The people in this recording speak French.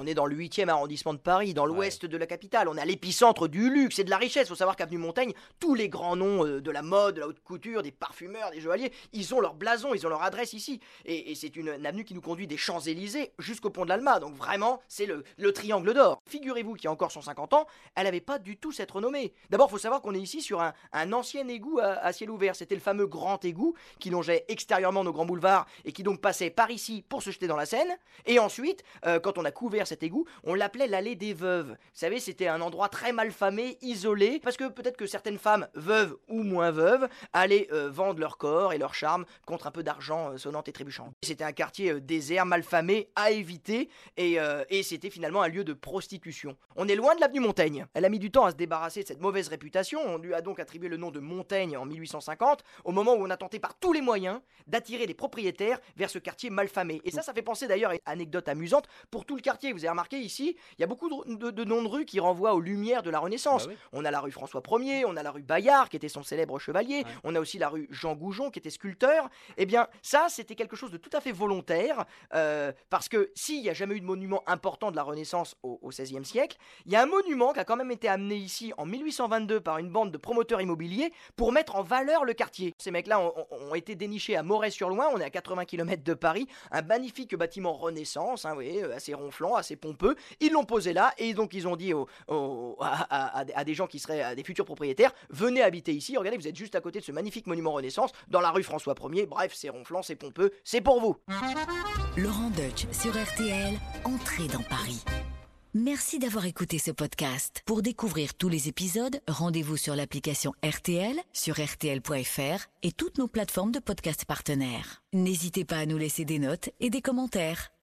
On est dans le 8e arrondissement de Paris, dans l'ouest de la capitale. On est à l'épicentre du luxe et de la richesse. Il faut savoir qu'Avenue Montaigne, tous les grands noms euh, de la mode, de la haute couture, des parfumeurs, des joailliers, ils ont leur blason, ils ont leur adresse ici. Et, et c'est une, une avenue qui nous conduit des Champs-Élysées jusqu'au pont de l'Alma. Donc vraiment, c'est le, le triangle d'or. Figurez-vous qu'il y a encore 150 ans, elle n'avait pas du tout cette renommée. D'abord, il faut savoir qu'on est ici sur un, un ancien égout à, à ciel ouvert. C'était le fameux grand égout qui longeait extérieurement nos grands boulevards et qui donc passait par ici pour se jeter dans la Seine. Et ensuite, euh, quand on a couvert cet égout, on l'appelait l'allée des veuves. Vous savez, c'était un endroit très mal famé, isolé, parce que peut-être que certaines femmes, veuves ou moins veuves, allaient euh, vendre leur corps et leur charme contre un peu d'argent euh, sonnant et trébuchant. C'était un quartier euh, désert, mal famé, à éviter, et, c'était finalement un lieu de prostitution. On est loin de l'avenue Montaigne. Elle a mis du temps à se débarrasser de cette mauvaise réputation. On lui a donc attribué le nom de Montaigne en 1850, au moment où on a tenté par tous les moyens d'attirer des propriétaires vers ce quartier malfamé. Et ça, ça fait penser d'ailleurs à une anecdote amusante pour tout le quartier. Vous avez remarqué ici, il y a beaucoup de, de- de noms de rues qui renvoient aux lumières de la Renaissance. Bah oui. On a la rue François Ier, on a la rue Bayard, qui était son célèbre chevalier, Ouais. on a aussi la rue Jean Goujon, qui était sculpteur. Eh bien, ça, c'était quelque chose de tout à fait volontaire, euh, parce que s'il n'y a jamais eu de monument important de la Renaissance au, XVIe siècle, il y a un monument qui a quand même été amené ici en 1822 par une bande de promoteurs immobiliers pour mettre en valeur le quartier. Ces mecs-là ont, été dénichés à Moret-sur-Loing, on est à 80 km de Paris, un magnifique bâtiment Renaissance, hein, vous voyez, euh, assez ronflant, assez pompeux. Ils l'ont posé là et donc ils ont dit à, des- gens qui seraient des futurs propriétaires, venez habiter ici, regardez, vous êtes juste à côté de ce magnifique monument Renaissance, dans la rue François 1er, bref, c'est ronflant, c'est pompeux, c'est pour vous. Laurent Deutsch sur RTL, entrez dans Paris. Merci d'avoir écouté ce podcast. Pour découvrir tous les épisodes, rendez-vous sur l'application RTL, sur rtl.fr et toutes nos plateformes de podcast partenaires. N'hésitez pas à nous laisser des notes et des commentaires.